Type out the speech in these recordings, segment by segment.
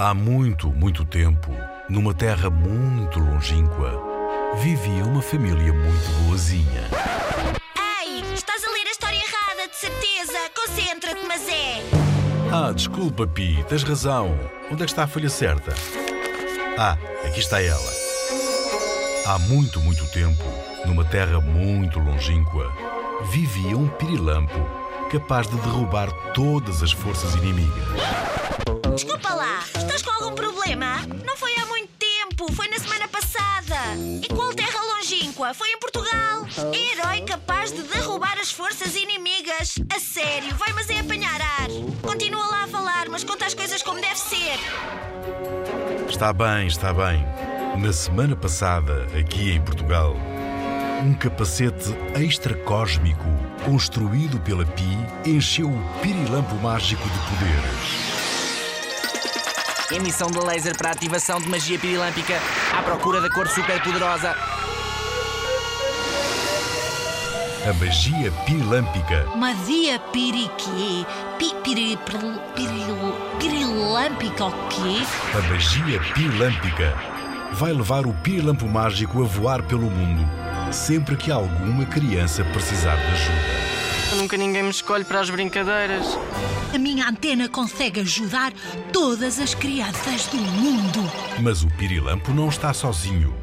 Há muito, muito tempo, numa terra muito longínqua, vivia uma família muito boazinha. Ei, estás a ler a história errada, de certeza. Concentra-te, mas é. Ah, desculpa, Pi, tens razão. Onde é que está a folha certa? Ah, aqui está ela. Há muito, muito tempo, numa terra muito longínqua, vivia um pirilampo capaz de derrubar todas as forças inimigas. Desculpa lá, estás com algum problema? Não foi há muito tempo, foi na semana passada. E qual terra longínqua? Foi em Portugal. Herói capaz de derrubar as forças inimigas. A sério, vai mas é apanhar ar. Continua lá a falar, mas conta as coisas como deve ser. Está bem, está bem. Na semana passada, aqui em Portugal, um capacete extracósmico construído pela Pi encheu o pirilampo mágico de poderes. Emissão de laser para ativação de magia pirilâmpica à procura da cor super poderosa. A magia pirilâmpica Magia piriquê? Pi, piri, piril, piril, pirilâmpica o quê? A magia pirilâmpica vai levar o pirilampo mágico a voar pelo mundo sempre que alguma criança precisar de ajuda. Nunca ninguém me escolhe para as brincadeiras. A minha antena consegue ajudar todas as crianças do mundo. Mas o pirilampo não está sozinho.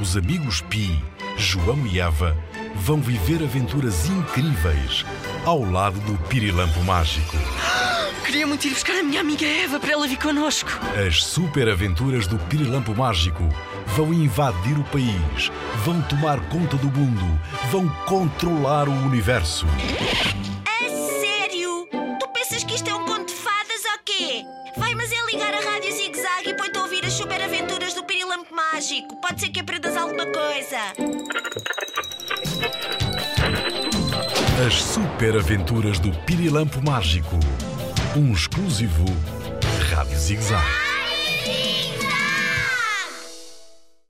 Os amigos Pi, João e Eva vão viver aventuras incríveis ao lado do pirilampo mágico. Queria muito ir buscar a minha amiga Eva para ela vir connosco. As super aventuras do Pirilampo Mágico vão invadir o país, vão tomar conta do mundo, vão controlar o universo. A sério? Tu pensas que isto é um conto de fadas ou quê? Vai mas é ligar a rádio Zig Zag e põe-te a ouvir as super aventuras do Pirilampo Mágico. Pode ser que aprendas alguma coisa. As super aventuras do Pirilampo Mágico. Um exclusivo Rádio Zig Zag. Zig Zag!